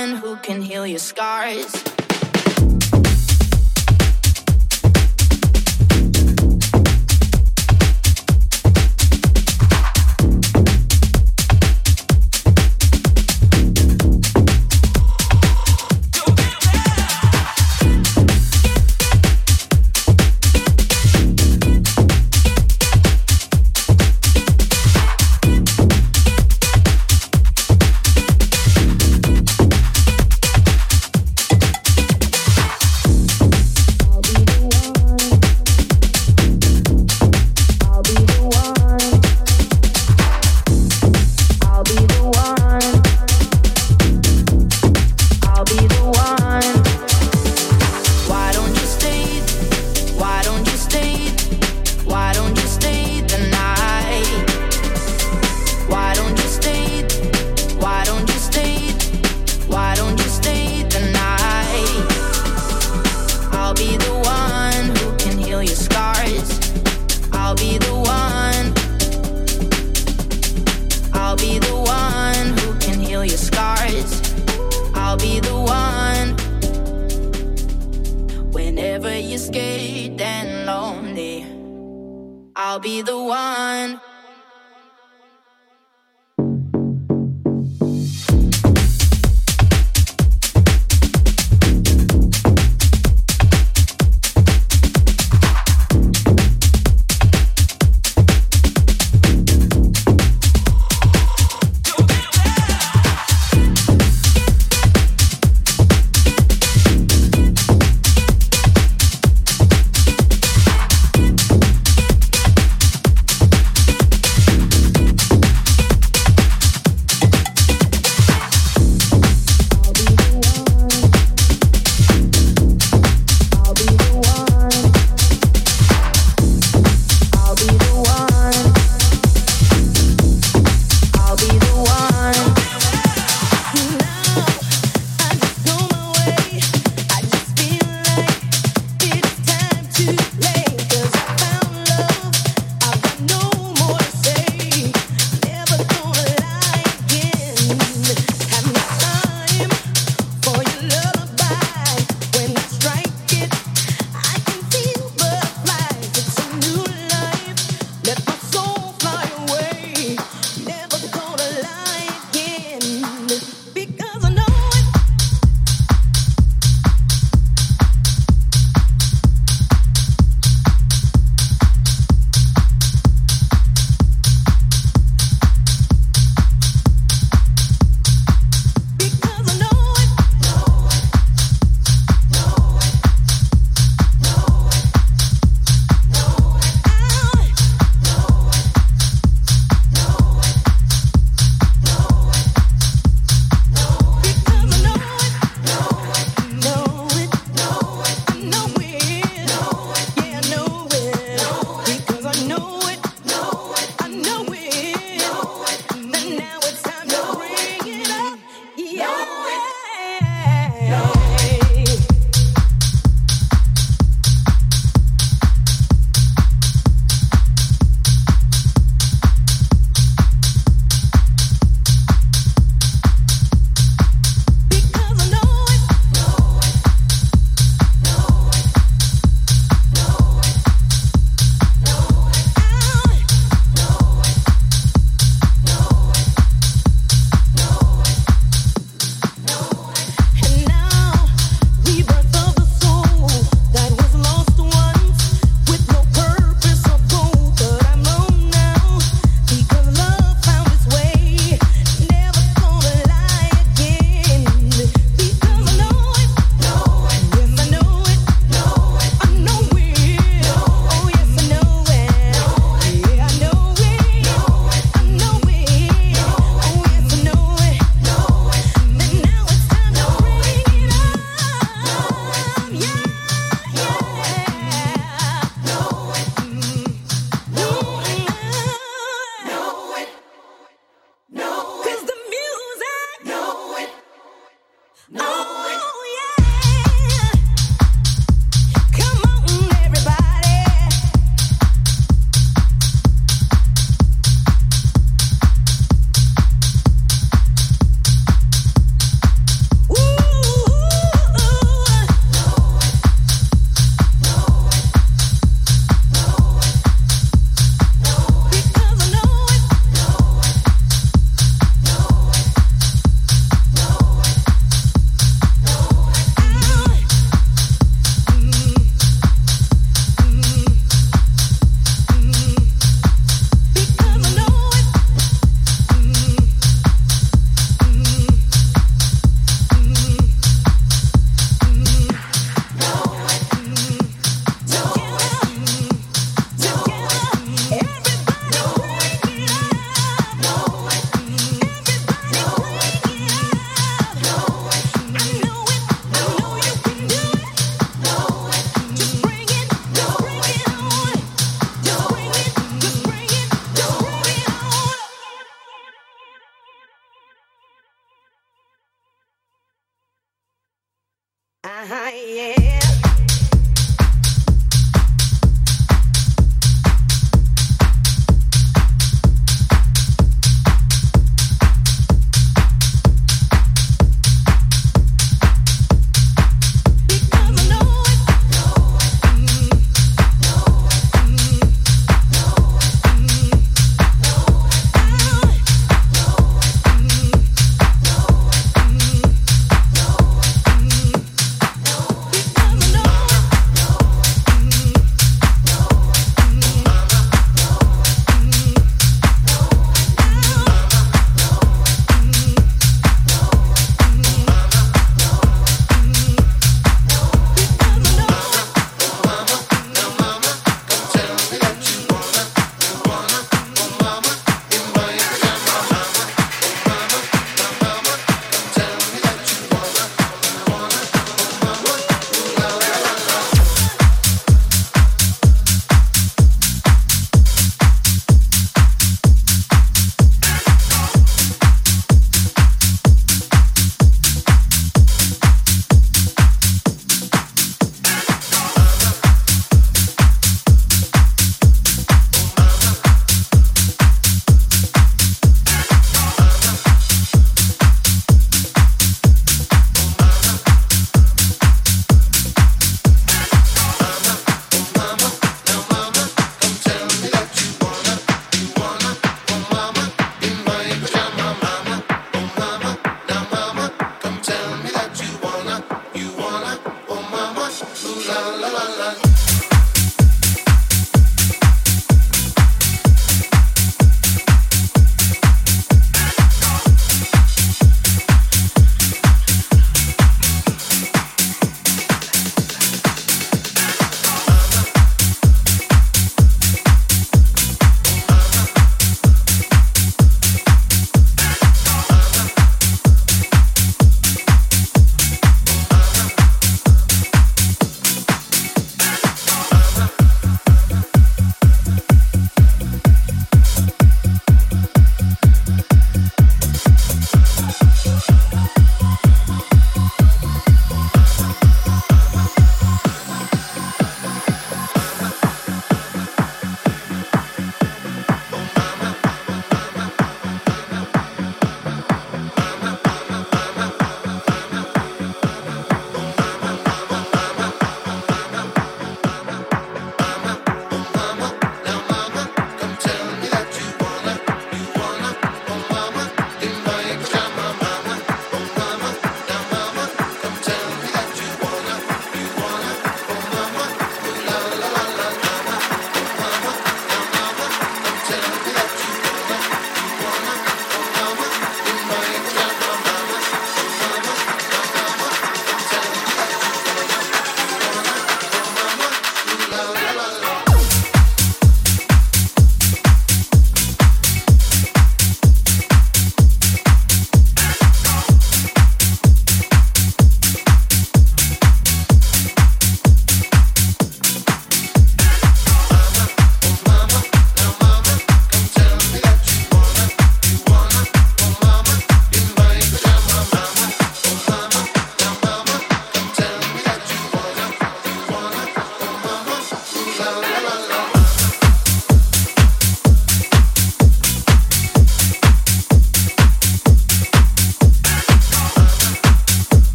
one who can heal your scars.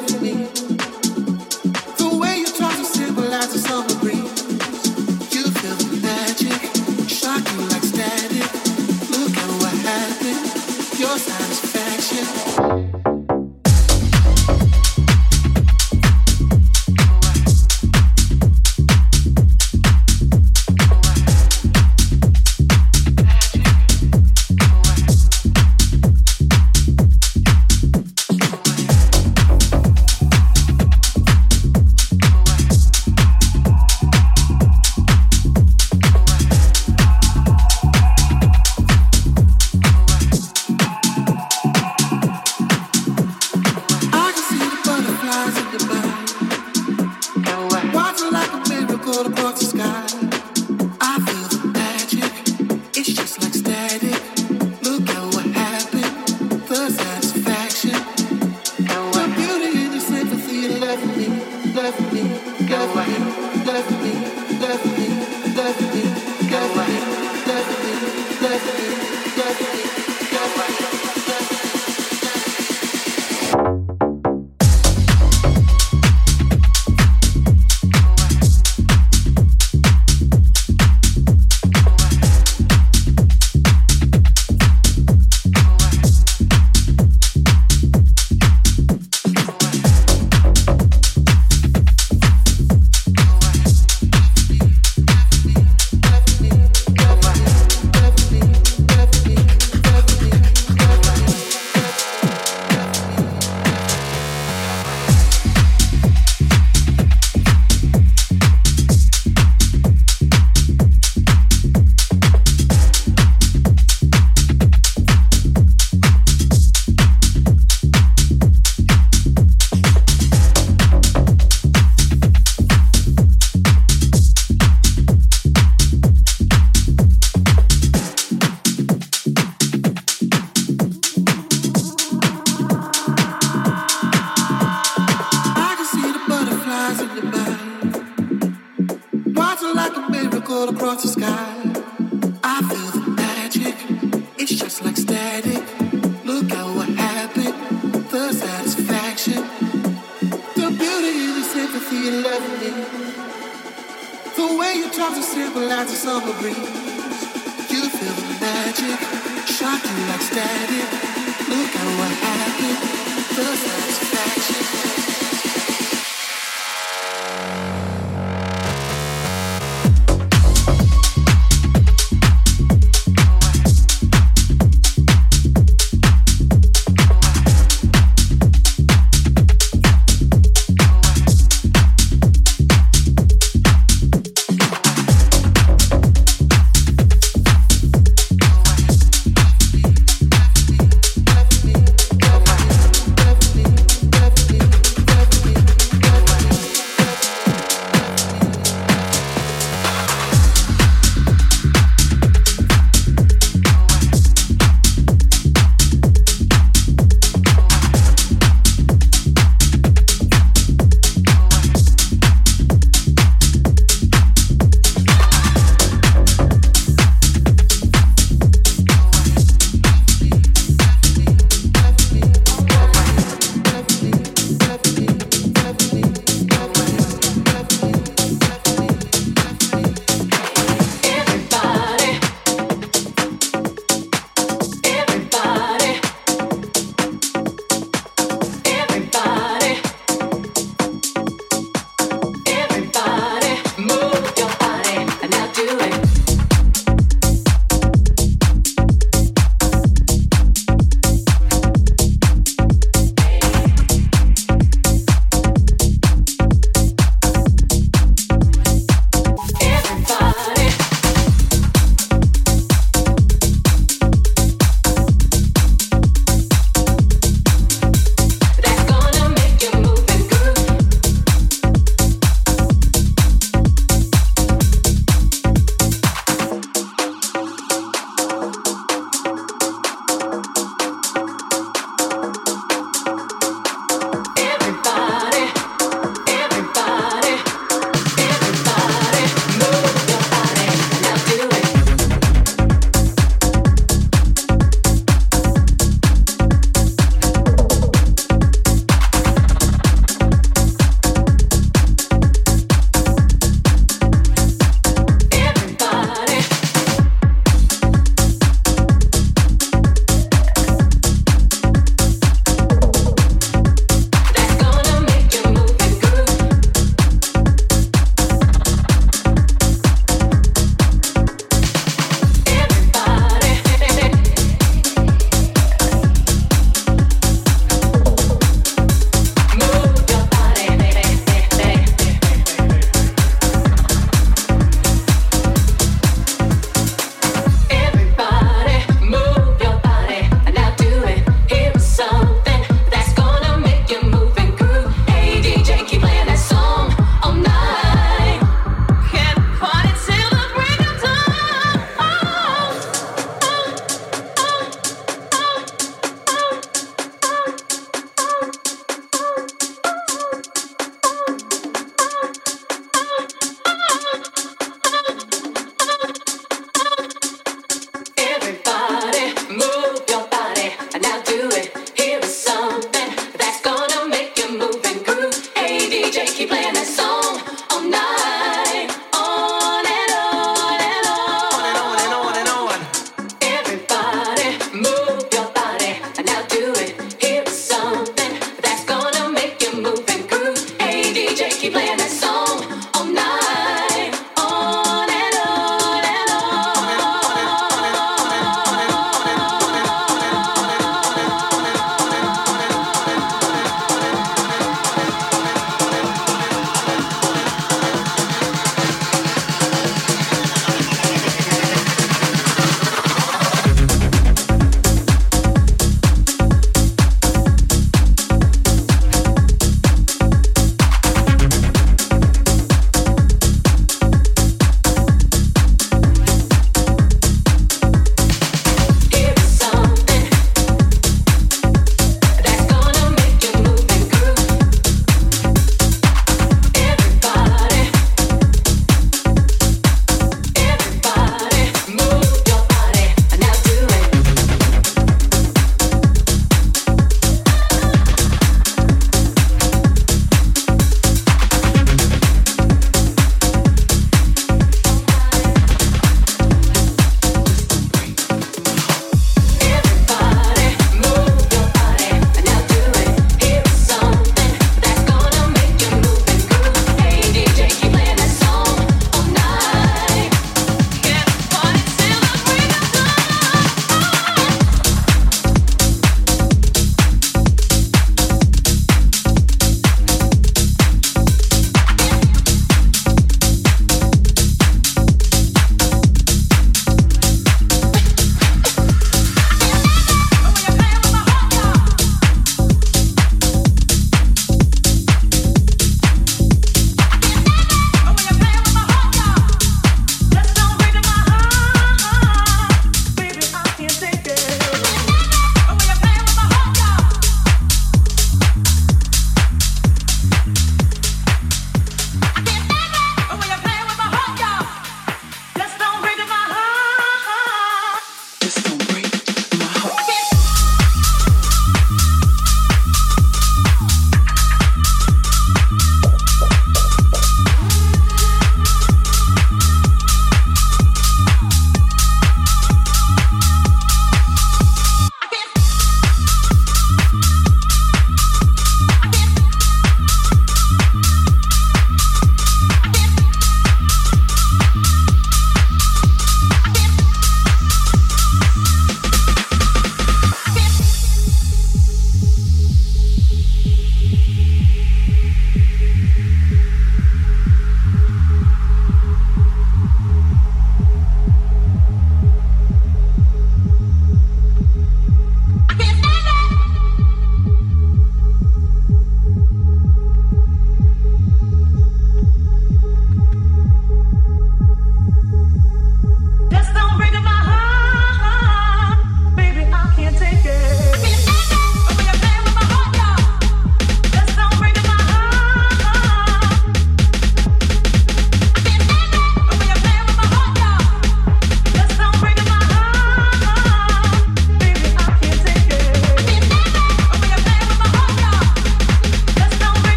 left me.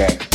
Okay.